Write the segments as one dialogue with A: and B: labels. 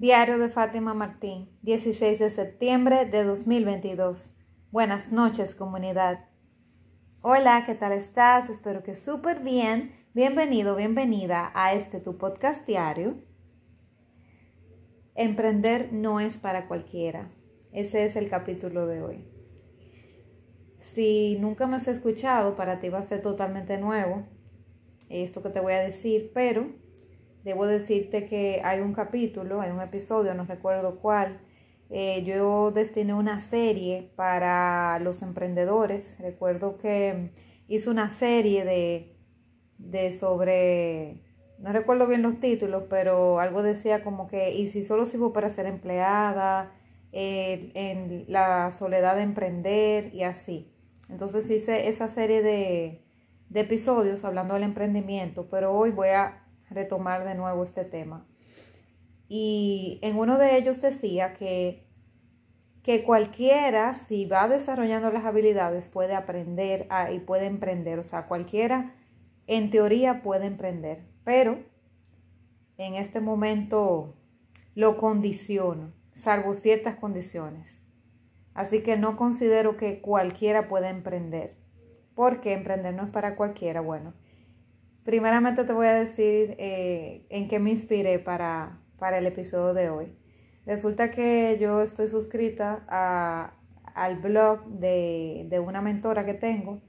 A: Diario de Fátima Martín, 16 de septiembre de 2022. Buenas noches, comunidad. Hola, ¿qué tal estás? Espero que súper bien. Bienvenido, bienvenida a este tu podcast diario. Emprender no es para cualquiera. Ese es el capítulo de hoy. Si nunca me has escuchado, para ti va a ser totalmente nuevo esto que te voy a decir, pero debo decirte que hay un capítulo, hay un episodio, no recuerdo cuál. Eh, yo destiné una serie para los emprendedores. Recuerdo que hice una serie de, de sobre, no recuerdo bien los títulos, pero algo decía como que, y si solo sirvo para ser empleada, eh, en la soledad de emprender y así. Entonces hice esa serie de, de episodios hablando del emprendimiento, pero hoy voy a retomar de nuevo este tema. Y en uno de ellos decía que, que cualquiera, si va desarrollando las habilidades, puede aprender y puede emprender. O sea, cualquiera en teoría puede emprender, pero en este momento lo condiciono, salvo ciertas condiciones. Así que no considero que cualquiera pueda emprender, porque emprender no es para cualquiera. Bueno, Primeramente te voy a decir eh, en qué me inspiré para, para, el episodio de hoy. Resulta que yo estoy suscrita a, al blog de, de, una mentora que tengo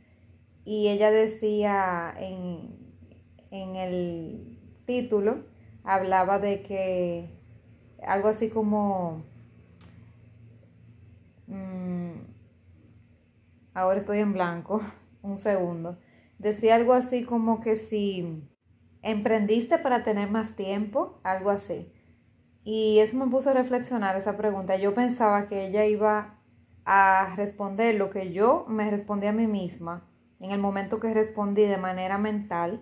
A: y ella decía en, en el título, hablaba de que algo así como... Mm, ahora estoy en blanco, un segundo decía algo así como que si emprendiste para tener más tiempo, algo así. Y eso me puso a reflexionar esa pregunta. Yo pensaba que ella iba a responder lo que yo me respondí a mí misma en el momento que respondí de manera mental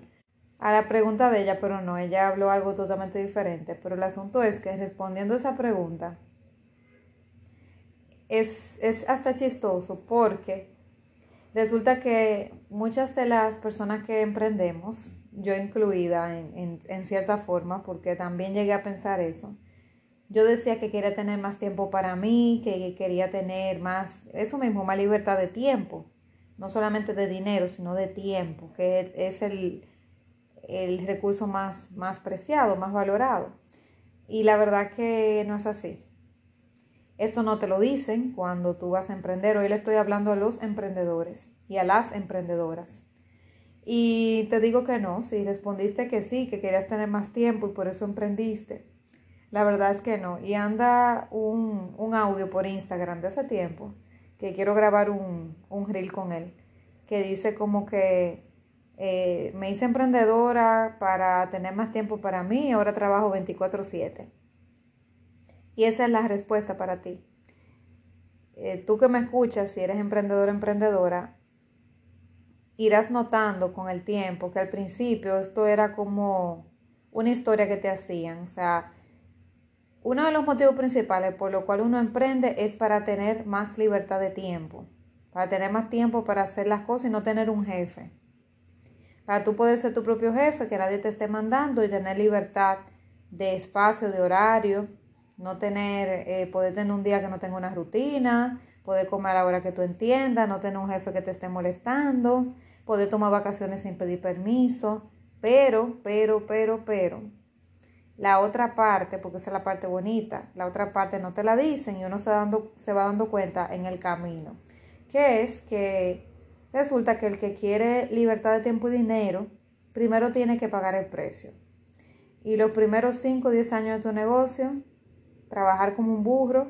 A: a la pregunta de ella, pero no, ella habló algo totalmente diferente. Pero el asunto es que respondiendo esa pregunta es, es hasta chistoso porque Resulta que muchas de las personas que emprendemos, yo incluida en, cierta forma, porque también llegué a pensar eso, yo decía que quería tener más tiempo para mí, que quería tener más, eso mismo, más libertad de tiempo, no solamente de dinero, sino de tiempo, que es el, el recurso más, más preciado, más valorado. Y la verdad que no es así. Esto no te lo dicen cuando tú vas a emprender. Hoy le estoy hablando a los emprendedores y a las emprendedoras. Y te digo que no, si respondiste que sí, que querías tener más tiempo y por eso emprendiste. La verdad es que no. Y anda un, audio por Instagram de ese tiempo, que quiero grabar un, un reel con él, que dice como que eh, me hice emprendedora para tener más tiempo para mí ahora trabajo 24/7. Y esa es la respuesta para ti. Eh, tú que me escuchas, si eres emprendedor o emprendedora, irás notando con el tiempo que al principio esto era como una historia que te hacían. O sea, uno de los motivos principales por lo cual uno emprende es para tener más libertad de tiempo, para tener más tiempo para hacer las cosas y no tener un jefe. Para tú poder ser tu propio jefe, que nadie te esté mandando y tener libertad de espacio, de horario no tener, eh, poder tener un día que no tenga una rutina, poder comer a la hora que tú entiendas, no tener un jefe que te esté molestando, poder tomar vacaciones sin pedir permiso, pero, pero, pero, pero, la otra parte, porque esa es la parte bonita, la otra parte no te la dicen y uno se, dando, se va dando cuenta en el camino, que es que resulta que el que quiere libertad de tiempo y dinero, primero tiene que pagar el precio. Y los primeros 5 o 10 años de tu negocio, trabajar como un burro,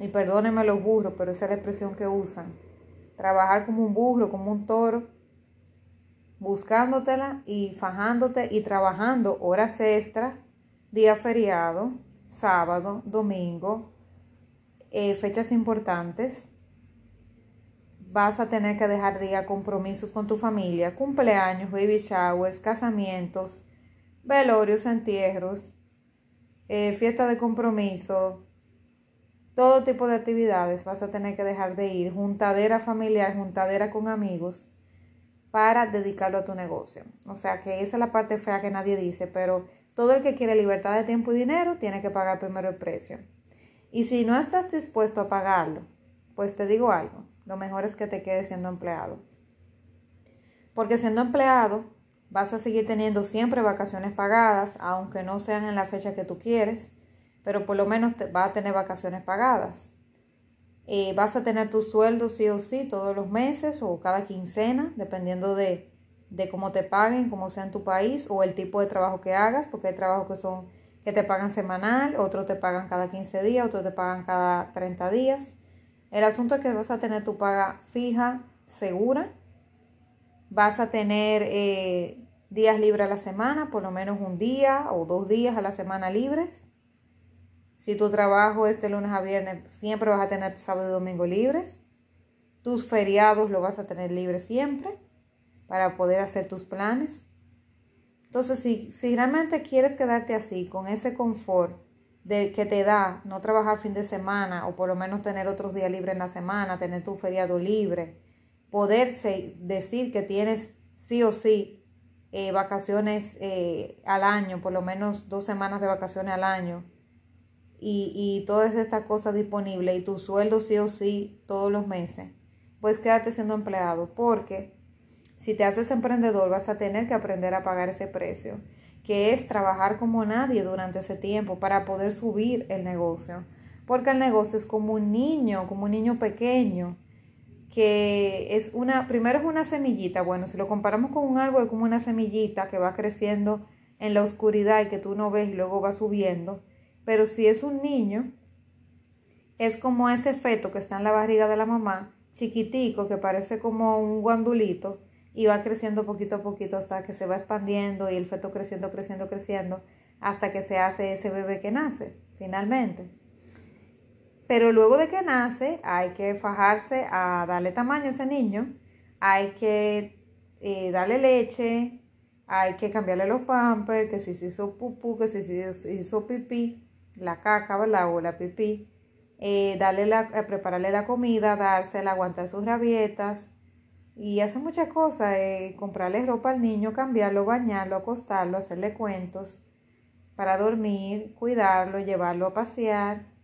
A: y perdónenme los burros, pero esa es la expresión que usan, trabajar como un burro, como un toro, buscándotela y fajándote y trabajando horas extras, día feriado, sábado, domingo, eh, fechas importantes. Vas a tener que dejar día compromisos con tu familia, cumpleaños, baby showers, casamientos, velorios, entierros, eh, fiesta de compromiso, todo tipo de actividades vas a tener que dejar de ir, juntadera familiar, juntadera con amigos, para dedicarlo a tu negocio. O sea que esa es la parte fea que nadie dice, pero Todo el que quiere libertad de tiempo y dinero tiene que pagar primero el precio. Y si no estás dispuesto a pagarlo, pues te digo algo, lo mejor es que te quedes siendo empleado. Porque siendo empleado vas a seguir teniendo siempre vacaciones pagadas, aunque no sean en la fecha que tú quieres, pero por lo menos te, vas a tener vacaciones pagadas. Eh, vas a tener tu sueldo sí o sí todos los meses o cada quincena, dependiendo de, de cómo te paguen, cómo sea en tu país o el tipo de trabajo que hagas, porque hay trabajos que son que te pagan semanal, otros te pagan cada 15 días, otros te pagan cada 30 días. El asunto es que vas a tener tu paga fija, segura. Vas a tener eh, días libres a la semana, por lo menos un día o dos días a la semana libres. Si tu trabajo es de lunes a viernes, siempre vas a tener sábado y domingo libres. Tus feriados lo vas a tener libres siempre para poder hacer tus planes. Entonces, si, si realmente quieres quedarte así, con ese confort de que te da no trabajar fin de semana o por lo menos tener otros días libres en la semana, tener tu feriado libre, poderse decir que tienes sí o sí eh, vacaciones eh, al año, por lo menos dos semanas de vacaciones al año, y, y todas estas cosas disponibles y tu sueldo sí o sí todos los meses, pues quédate siendo empleado, porque si te haces emprendedor vas a tener que aprender a pagar ese precio, que es trabajar como nadie durante ese tiempo para poder subir el negocio, porque el negocio es como un niño, como un niño pequeño, que es una, primero es una semillita, bueno, si lo comparamos con un árbol es como una semillita que va creciendo en la oscuridad y que tú no ves y luego va subiendo, pero si es un niño, es como ese feto que está en la barriga de la mamá, chiquitico, que parece como un guandulito, y va creciendo poquito a poquito hasta que se va expandiendo y el feto creciendo, creciendo, creciendo, hasta que se hace ese bebé que nace, finalmente. Pero luego de que nace, hay que fajarse a darle tamaño a ese niño, hay que eh, darle leche, hay que cambiarle los pampers, que si se hizo pupú, que si se hizo pipí, la caca, ¿verdad? O la pipí, eh, darle la, eh, prepararle la comida, dársela, aguantar sus rabietas y hace muchas cosas, comprarle ropa al niño, cambiarlo, bañarlo, acostarlo, hacerle cuentos para dormir, cuidarlo, llevarlo a pasear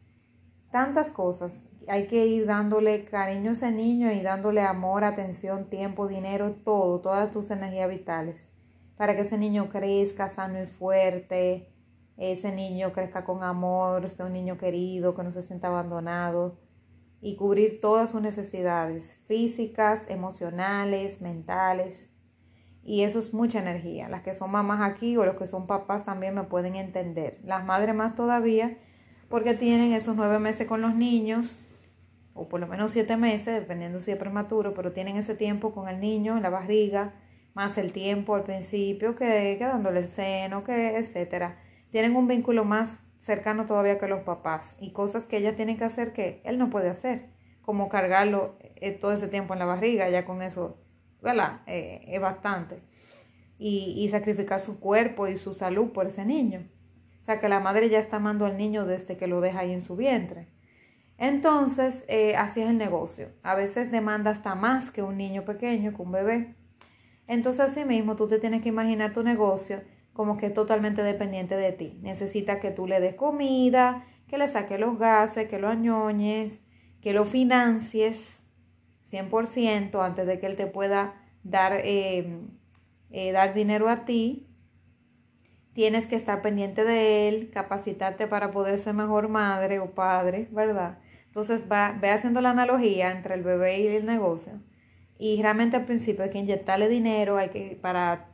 A: tantas cosas. Hay que ir dándole cariño a ese niño y dándole amor, atención, tiempo, dinero, todo, todas tus energías vitales, para que ese niño crezca sano y fuerte, ese niño crezca con amor, sea un niño querido, que no se sienta abandonado y cubrir todas sus necesidades físicas, emocionales, mentales. Y eso es mucha energía. Las que son mamás aquí o los que son papás también me pueden entender. Las madres más todavía porque tienen esos nueve meses con los niños, o por lo menos siete meses, dependiendo si es prematuro, pero tienen ese tiempo con el niño en la barriga, más el tiempo al principio que, que dándole el seno, que etcétera. Tienen un vínculo más cercano todavía que los papás y cosas que ella tiene que hacer que él no puede hacer, como cargarlo eh, todo ese tiempo en la barriga, ya con eso, ¿verdad? Eh, es bastante. Y, y sacrificar su cuerpo y su salud por ese niño. O sea que la madre ya está amando al niño desde que lo deja ahí en su vientre. Entonces, eh, así es el negocio. A veces demanda hasta más que un niño pequeño, que un bebé. Entonces, así mismo, tú te tienes que imaginar tu negocio como que es totalmente dependiente de ti. Necesita que tú le des comida, que le saques los gases, que lo añoñes, que lo financies 100% antes de que él te pueda dar, eh, eh, dar dinero a ti tienes que estar pendiente de él, capacitarte para poder ser mejor madre o padre, ¿verdad? Entonces va, ve haciendo la analogía entre el bebé y el negocio. Y realmente al principio hay que inyectarle dinero, hay que para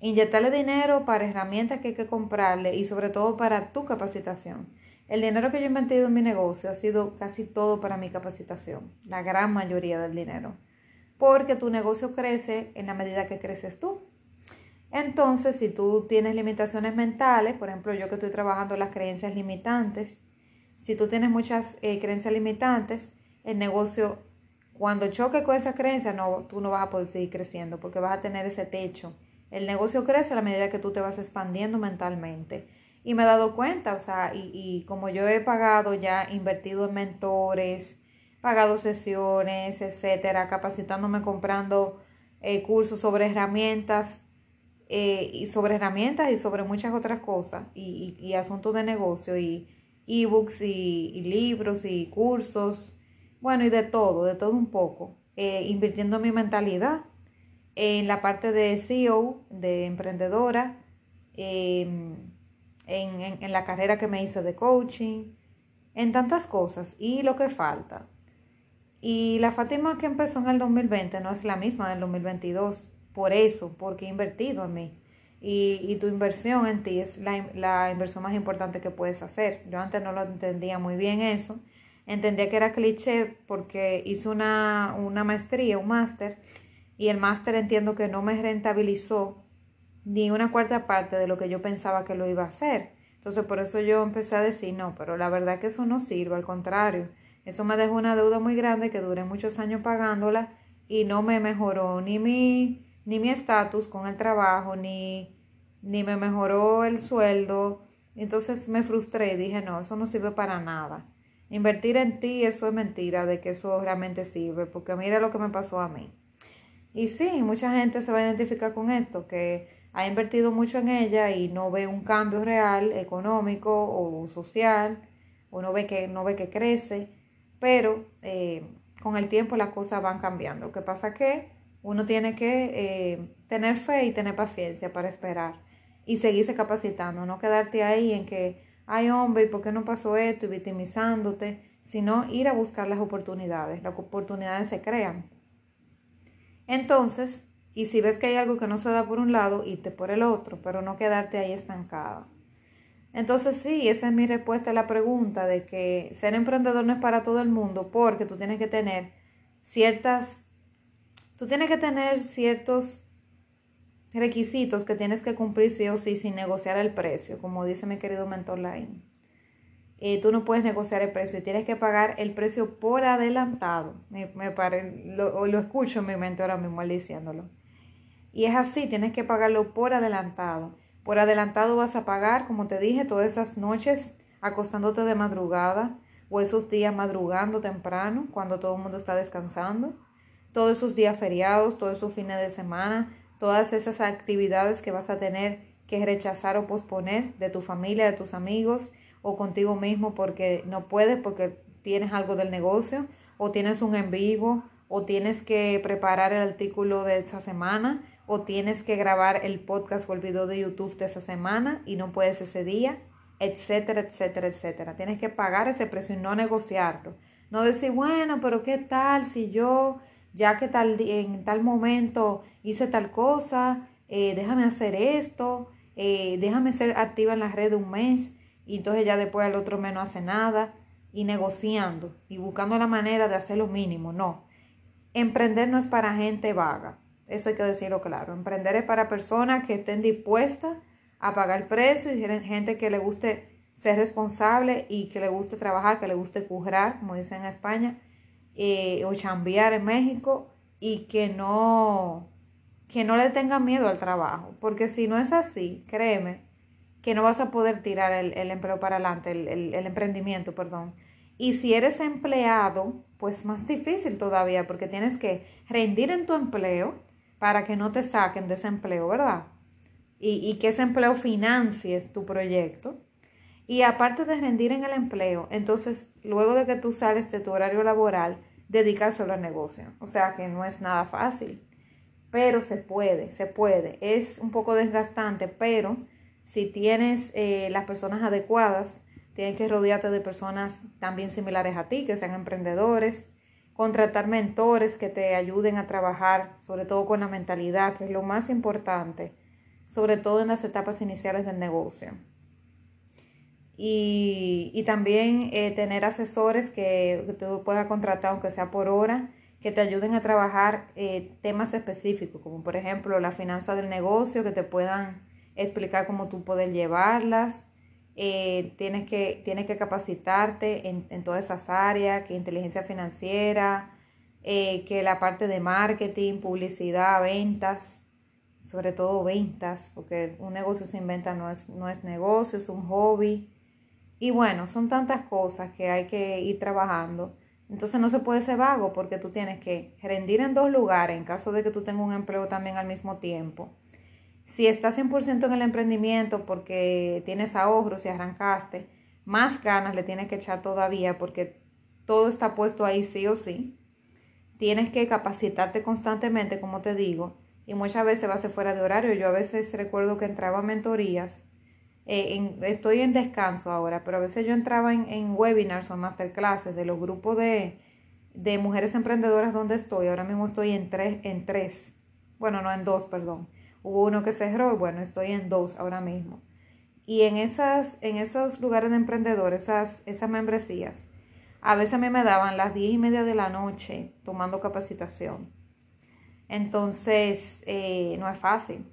A: inyectarle dinero para herramientas que hay que comprarle y sobre todo para tu capacitación. El dinero que yo he invertido en mi negocio ha sido casi todo para mi capacitación, la gran mayoría del dinero, porque tu negocio crece en la medida que creces tú. Entonces, si tú tienes limitaciones mentales, por ejemplo, yo que estoy trabajando las creencias limitantes, si tú tienes muchas eh, creencias limitantes, el negocio, cuando choque con esa creencia, no, tú no vas a poder seguir creciendo porque vas a tener ese techo. El negocio crece a la medida que tú te vas expandiendo mentalmente. Y me he dado cuenta, o sea, y, y como yo he pagado ya, invertido en mentores, pagado sesiones, etcétera, capacitándome comprando eh, cursos sobre herramientas eh, y sobre herramientas y sobre muchas otras cosas y, y, asuntos de negocio y ebooks y, libros y cursos, bueno, y de todo, de todo un poco, eh, invirtiendo mi mentalidad en la parte de CEO, de emprendedora, em, en, en, en la carrera que me hice de coaching, en tantas cosas y lo que falta. Y la Fátima que empezó en el 2020 no es la misma del 2022 por eso, porque he invertido en mí. Y, y tu inversión en ti es la, la, inversión más importante que puedes hacer. Yo antes no lo entendía muy bien eso. Entendía que era cliché porque hice una, una maestría, un máster, y el máster entiendo que no me rentabilizó ni una cuarta parte de lo que yo pensaba que lo iba a hacer. Entonces por eso yo empecé a decir, no, pero la verdad que eso no sirve, al contrario, eso me dejó una deuda muy grande que duré muchos años pagándola y no me mejoró ni mi ni mi estatus con el trabajo, ni, ni me mejoró el sueldo. Entonces me frustré y dije, no, eso no sirve para nada. Invertir en ti, eso es mentira de que eso realmente sirve, porque mira lo que me pasó a mí. Y sí, mucha gente se va a identificar con esto, que ha invertido mucho en ella y no ve un cambio real, económico o social, o no ve que, no ve que crece, pero eh, con el tiempo las cosas van cambiando. Lo que pasa que uno tiene que eh, tener fe y tener paciencia para esperar y seguirse capacitando, no quedarte ahí en que, ay hombre, ¿y por qué no pasó esto? y victimizándote, sino ir a buscar las oportunidades. Las oportunidades se crean. Entonces, y si ves que hay algo que no se da por un lado, irte por el otro, pero no quedarte ahí estancada. Entonces sí, esa es mi respuesta a la pregunta de que ser emprendedor no es para todo el mundo porque tú tienes que tener ciertas Tú tienes que tener ciertos requisitos que tienes que cumplir sí o sí sin negociar el precio, como dice mi querido mentor Line. Eh, tú no puedes negociar el precio y tienes que pagar el precio por adelantado. Me, me lo, lo escucho en mi mente ahora mismo diciéndolo. Y es así, tienes que pagarlo por adelantado. Por adelantado vas a pagar, como te dije, todas esas noches acostándote de madrugada o esos días madrugando temprano cuando todo el mundo está descansando todos esos días feriados, todos esos fines de semana, todas esas actividades que vas a tener que rechazar o posponer de tu familia, de tus amigos o contigo mismo porque no puedes, porque tienes algo del negocio o tienes un en vivo o tienes que preparar el artículo de esa semana o tienes que grabar el podcast o el video de YouTube de esa semana y no puedes ese día, etcétera, etcétera, etcétera. Tienes que pagar ese precio y no negociarlo. No decir, bueno, pero ¿qué tal si yo ya que tal, en tal momento hice tal cosa, eh, déjame hacer esto, eh, déjame ser activa en la red un mes y entonces ya después el otro mes no hace nada y negociando y buscando la manera de hacer lo mínimo. No, emprender no es para gente vaga, eso hay que decirlo claro. Emprender es para personas que estén dispuestas a pagar el precio y gente que le guste ser responsable y que le guste trabajar, que le guste currar, como dicen en España, eh, o chambear en México y que no, que no le tenga miedo al trabajo. Porque si no es así, créeme, que no vas a poder tirar el, el empleo para adelante, el, el, emprendimiento, perdón. Y si eres empleado, pues más difícil todavía, porque tienes que rendir en tu empleo para que no te saquen de ese empleo, ¿verdad? Y, y que ese empleo financie tu proyecto. Y aparte de rendir en el empleo, entonces luego de que tú sales de tu horario laboral, dedicárselo al negocio. O sea que no es nada fácil, pero se puede, se puede. Es un poco desgastante, pero si tienes eh, las personas adecuadas, tienes que rodearte de personas también similares a ti, que sean emprendedores, contratar mentores que te ayuden a trabajar, sobre todo con la mentalidad, que es lo más importante, sobre todo en las etapas iniciales del negocio y, y también eh, tener asesores que, que, tú puedas contratar, aunque sea por hora, que te ayuden a trabajar eh, temas específicos, como por ejemplo la finanza del negocio, que te puedan explicar cómo tú puedes llevarlas. Eh, tienes, que, tienes que capacitarte en, en todas esas áreas, que inteligencia financiera, que la parte de marketing, publicidad, ventas, sobre todo ventas, porque un negocio sin venta no es, no es negocio, es un hobby. Y bueno, son tantas cosas que hay que ir trabajando. Entonces no se puede ser vago porque tú tienes que rendir en dos lugares en caso de que tú tengas un empleo también al mismo tiempo. Si estás 100% en el emprendimiento porque tienes ahorros y arrancaste, más ganas le tienes que echar todavía porque todo está puesto ahí sí o sí. Tienes que capacitarte constantemente, como te digo, y muchas veces va a ser fuera de horario. Yo a veces recuerdo que entraba a mentorías, eh, estoy en descanso ahora, pero a veces yo entraba en, webinars o masterclasses de los grupos de, de, mujeres emprendedoras donde estoy. Ahora mismo estoy en tres, en tres, bueno, no en dos, perdón. Hubo uno que cerró bueno, estoy en dos ahora mismo. Y en, esas, en esos lugares de emprendedores, esas, esas membresías, a veces me daban las diez y media de la noche tomando capacitación. Entonces, eh, no es fácil.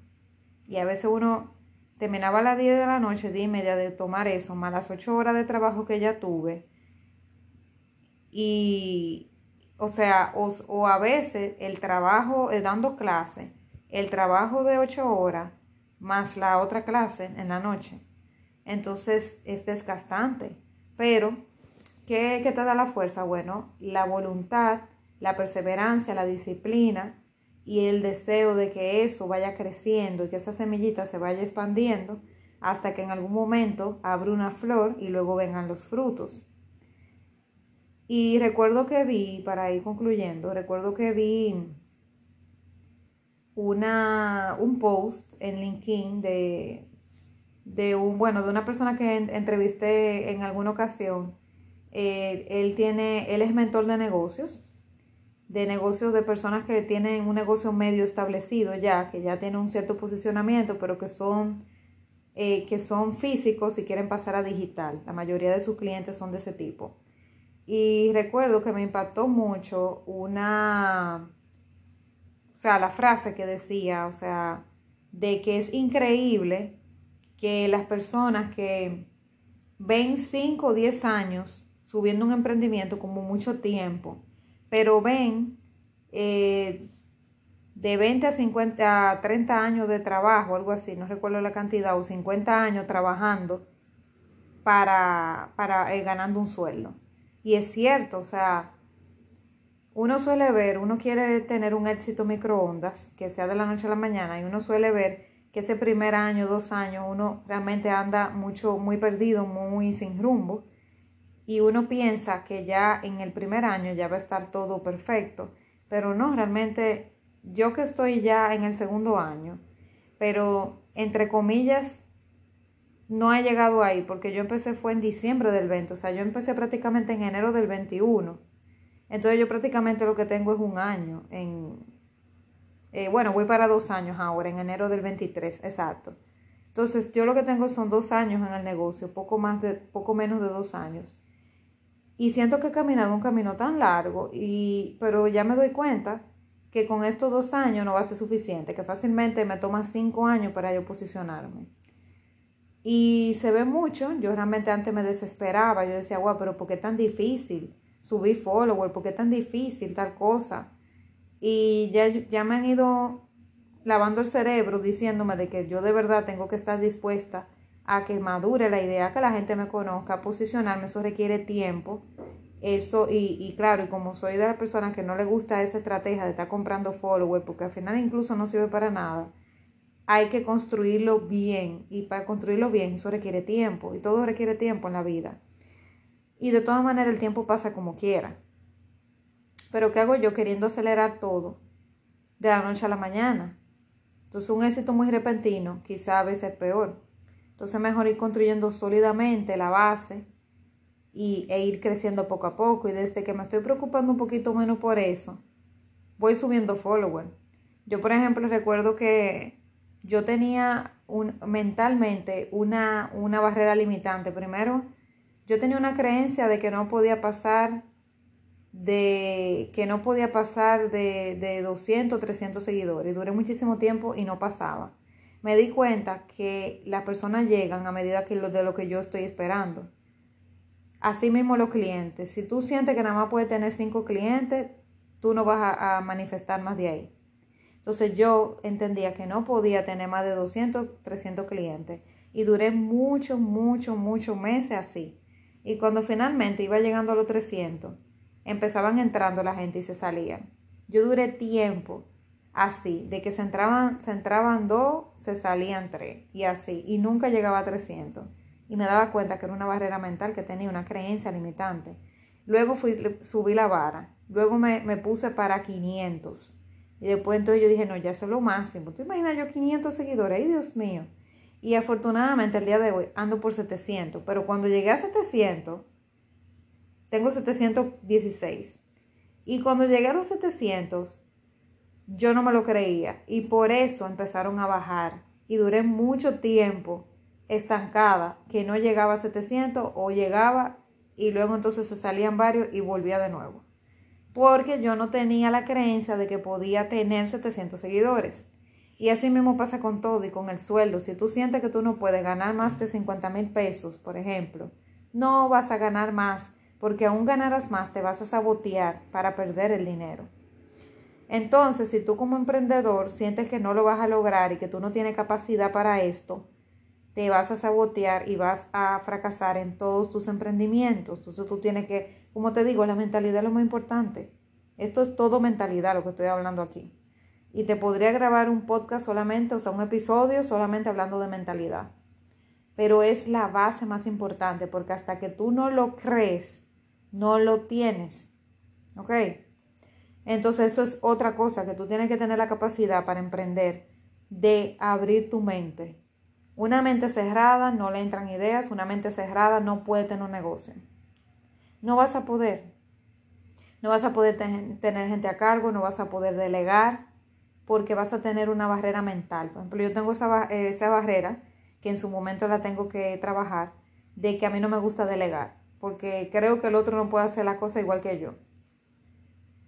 A: Y a veces uno terminaba a las 10 de la noche, 10 y media de tomar eso, más las 8 horas de trabajo que ya tuve. Y, o sea, o, a veces el trabajo eh, dando clase, el trabajo de 8 horas, más la otra clase en la noche. Entonces es desgastante. Pero, ¿qué, ¿qué te da la fuerza? Bueno, la voluntad, la perseverancia, la disciplina y el deseo de que eso vaya creciendo y que esa semillita se vaya expandiendo hasta que en algún momento abra una flor y luego vengan los frutos. Y recuerdo que vi, para ir concluyendo, recuerdo que vi una, un post en LinkedIn de, de, un, bueno, de una persona que entrevisté en alguna ocasión. Eh, él, tiene, él es mentor de negocios de negocios de personas que tienen un negocio medio establecido ya, que ya tienen un cierto posicionamiento, pero que son, eh, que son físicos y quieren pasar a digital. La mayoría de sus clientes son de ese tipo. Y recuerdo que me impactó mucho una, o sea, la frase que decía, o sea, de que es increíble que las personas que ven 5 o 10 años subiendo un emprendimiento como mucho tiempo, pero ven eh, de 20 a 50 a 30 años de trabajo, algo así, no recuerdo la cantidad, o 50 años trabajando para, para eh, ganando un sueldo. Y es cierto, o sea, uno suele ver, uno quiere tener un éxito microondas, que sea de la noche a la mañana, y uno suele ver que ese primer año, dos años, uno realmente anda mucho, muy perdido, muy sin rumbo y uno piensa que ya en el primer año ya va a estar todo perfecto, pero no, realmente yo que estoy ya en el segundo año, pero entre comillas no he llegado ahí porque yo empecé fue en diciembre del 20, o sea, yo empecé prácticamente en enero del 21. Entonces yo prácticamente lo que tengo es un año en eh, bueno, voy para dos años ahora, en enero del 23, exacto. Entonces, yo lo que tengo son dos años en el negocio, poco más de, poco menos de dos años. Y siento que he caminado un camino tan largo, y, pero ya me doy cuenta que con estos dos años no va a ser suficiente, que fácilmente me toma cinco años para yo posicionarme. Y se ve mucho, yo realmente antes me desesperaba, yo decía, guau, pero ¿por qué tan difícil subir follower? ¿Por qué tan difícil tal cosa? Y ya, ya me han ido lavando el cerebro diciéndome de que yo de verdad tengo que estar dispuesta a que madure la idea, que la gente me conozca, posicionarme, eso requiere tiempo. Eso, y, y claro, y como soy de las personas que no le gusta esa estrategia de estar comprando followers, porque al final incluso no sirve para nada, hay que construirlo bien. Y para construirlo bien, eso requiere tiempo. Y todo requiere tiempo en la vida. Y de todas maneras, el tiempo pasa como quiera. Pero ¿qué hago yo queriendo acelerar todo de la noche a la mañana? Entonces, un éxito muy repentino quizá a veces es peor. Entonces mejor ir construyendo sólidamente la base y, e ir creciendo poco a poco. Y desde que me estoy preocupando un poquito menos por eso, voy subiendo followers. Yo, por ejemplo, recuerdo que yo tenía un, mentalmente una, una barrera limitante. Primero, yo tenía una creencia de que no podía pasar de que no podía pasar de, de 200, 300 seguidores. Duré muchísimo tiempo y no pasaba me di cuenta que las personas llegan a medida que lo, de lo que yo estoy esperando. Así mismo los clientes. Si tú sientes que nada más puedes tener cinco clientes, tú no vas a, a, manifestar más de ahí. Entonces yo entendía que no podía tener más de 200, 300 clientes. Y duré muchos, muchos, muchos meses así. Y cuando finalmente iba llegando a los 300, empezaban entrando la gente y se salían. Yo duré tiempo así, de que se entraban, se entraban dos, se salían tres, y así, y nunca llegaba a 300. Y me daba cuenta que era una barrera mental, que tenía una creencia limitante. Luego fui, subí la vara, luego me, me puse para 500. Y después entonces yo dije, no, ya es lo máximo. ¿Tú imaginas yo 500 seguidores? ¡Ay, Dios mío! Y afortunadamente el día de hoy ando por 700, pero cuando llegué a 700, tengo 716. Y cuando llegué a los 700, yo no me lo creía. Y por eso empezaron a bajar. Y duré mucho tiempo estancada, que no llegaba a 700 o llegaba y luego entonces se salían varios y volvía de nuevo. Porque yo no tenía la creencia de que podía tener 700 seguidores. Y así mismo pasa con todo y con el sueldo. Si tú sientes que tú no puedes ganar más de 50 mil pesos, por ejemplo, no vas a ganar más porque aún ganarás más te vas a sabotear para perder el dinero. Entonces, si tú como emprendedor sientes que no lo vas a lograr y que tú no tienes capacidad para esto, te vas a sabotear y vas a fracasar en todos tus emprendimientos. Entonces tú tienes que, como te digo, la mentalidad es lo más importante. Esto es todo mentalidad lo que estoy hablando aquí y te podría grabar un podcast solamente, o sea, un episodio solamente hablando de mentalidad. Pero es la base más importante porque hasta que tú no lo crees, no lo tienes. ¿Ok? Entonces eso es otra cosa que tú tienes que tener la capacidad para emprender, de abrir tu mente. Una mente cerrada no le entran ideas, una mente cerrada no puede tener un negocio. No vas a poder. No vas a poder tener gente a cargo, no vas a poder delegar, porque vas a tener una barrera mental. Por ejemplo, yo tengo esa, esa barrera, que en su momento la tengo que trabajar, de que a mí no me gusta delegar, porque creo que el otro no puede hacer la cosa igual que yo.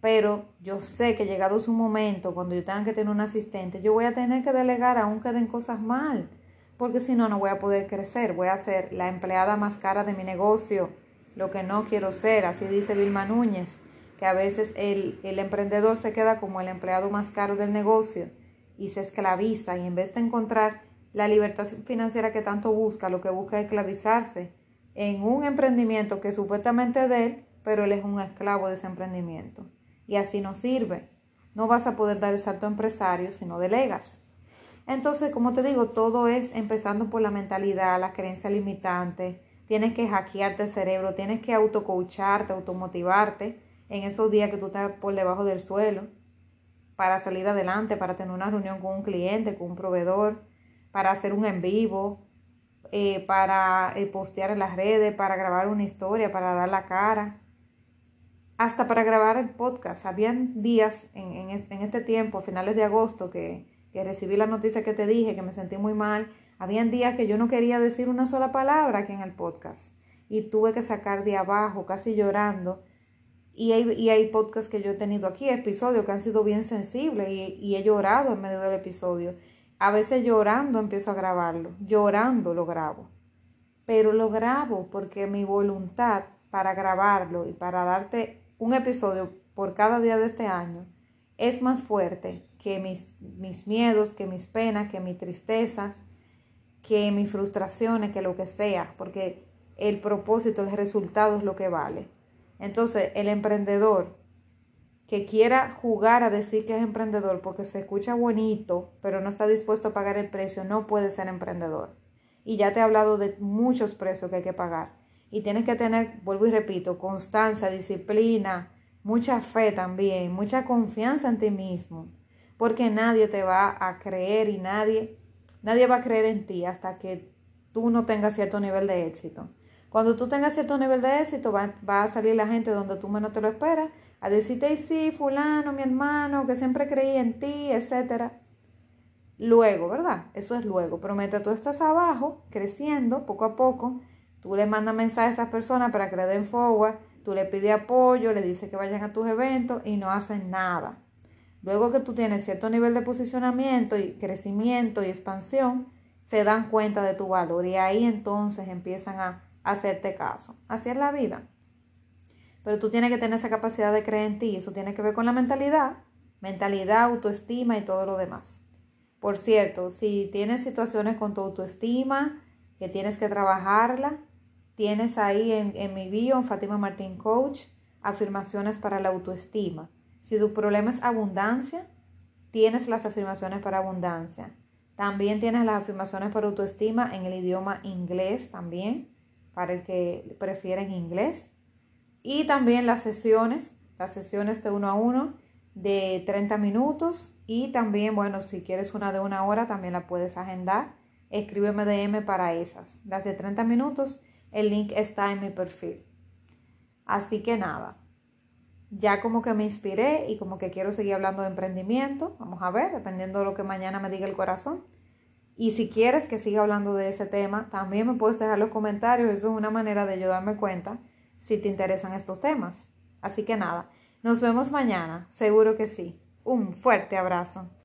A: Pero yo sé que llegado su momento, cuando yo tenga que tener un asistente, yo voy a tener que delegar aunque den cosas mal, porque si no, no voy a poder crecer. Voy a ser la empleada más cara de mi negocio, lo que no quiero ser, así dice Vilma Núñez que a veces el, emprendedor se queda como el empleado más caro del negocio y se esclaviza y en vez de encontrar la libertad financiera que tanto busca, lo que busca es esclavizarse en un emprendimiento que supuestamente es de él, pero él es un esclavo de ese emprendimiento. Y así no sirve. No vas a poder dar el salto empresario si no delegas. Entonces, como te digo, todo es empezando por la mentalidad, la creencia limitante. Tienes que hackearte el cerebro, tienes que autocoacharte, automotivarte en esos días que tú estás por debajo del suelo para salir adelante, para tener una reunión con un cliente, con un proveedor, para hacer un en vivo, eh, para eh, postear en las redes, para grabar una historia, para dar la cara, hasta para grabar el podcast. Habían días en, este tiempo, a finales de agosto, que, recibí la noticia que te dije, que me sentí muy mal. Habían días que yo no quería decir una sola palabra aquí en el podcast y tuve que sacar de abajo, casi llorando, y hay, y hay podcasts que yo he tenido aquí, episodios que han sido bien sensibles y, he llorado en medio del episodio. A veces llorando empiezo a grabarlo, llorando lo grabo. Pero lo grabo porque mi voluntad para grabarlo y para darte un episodio por cada día de este año es más fuerte que mis, mis miedos, que mis penas, que mis tristezas, que mis frustraciones, que lo que sea, porque el propósito, el resultado es lo que vale. Entonces, el emprendedor que quiera jugar a decir que es emprendedor porque se escucha bonito, pero no está dispuesto a pagar el precio, no puede ser emprendedor. Y ya te he hablado de muchos precios que hay que pagar. Y tienes que tener, vuelvo y repito, constancia, disciplina, mucha fe también, mucha confianza en ti mismo, porque nadie te va a creer y nadie, nadie va a creer en ti hasta que tú no tengas cierto nivel de éxito. Cuando tú tengas cierto nivel de éxito, va, a salir la gente donde tú menos te lo esperas a decirte, sí, fulano, mi hermano, que siempre creí en ti, etc. Luego, ¿verdad? Eso es luego. Pero mientras tú estás abajo, creciendo poco a poco, tú le mandas mensajes a esas personas para que le den forward, tú le pides apoyo, le dices que vayan a tus eventos y no hacen nada. Luego que tú tienes cierto nivel de posicionamiento y crecimiento y expansión, se dan cuenta de tu valor y ahí entonces empiezan a hacerte caso. Así es la vida. Pero tú tienes que tener esa capacidad de creer en ti. Eso tiene que ver con la mentalidad, mentalidad, autoestima y todo lo demás. Por cierto, si tienes situaciones con tu autoestima, que tienes que trabajarla, tienes ahí en, mi bio, en Fátima Martín Coach, afirmaciones para la autoestima. Si tu problema es abundancia, tienes las afirmaciones para abundancia. También tienes las afirmaciones para autoestima en el idioma inglés también, para el que prefiere en inglés. Y también las sesiones, las sesiones de uno a uno de 30 minutos. Y también, bueno, si quieres una de una hora, también la puedes agendar. Escríbeme DM para esas. Las de 30 minutos, el link está en mi perfil. Así que nada, ya como que me inspiré y como que quiero seguir hablando de emprendimiento. Vamos a ver, dependiendo de lo que mañana me diga el corazón. Y si quieres que siga hablando de ese tema, también me puedes dejar los comentarios. Eso es una manera de ayudarme cuenta si te interesan estos temas. Así que nada, nos vemos mañana, seguro que sí. Un fuerte abrazo.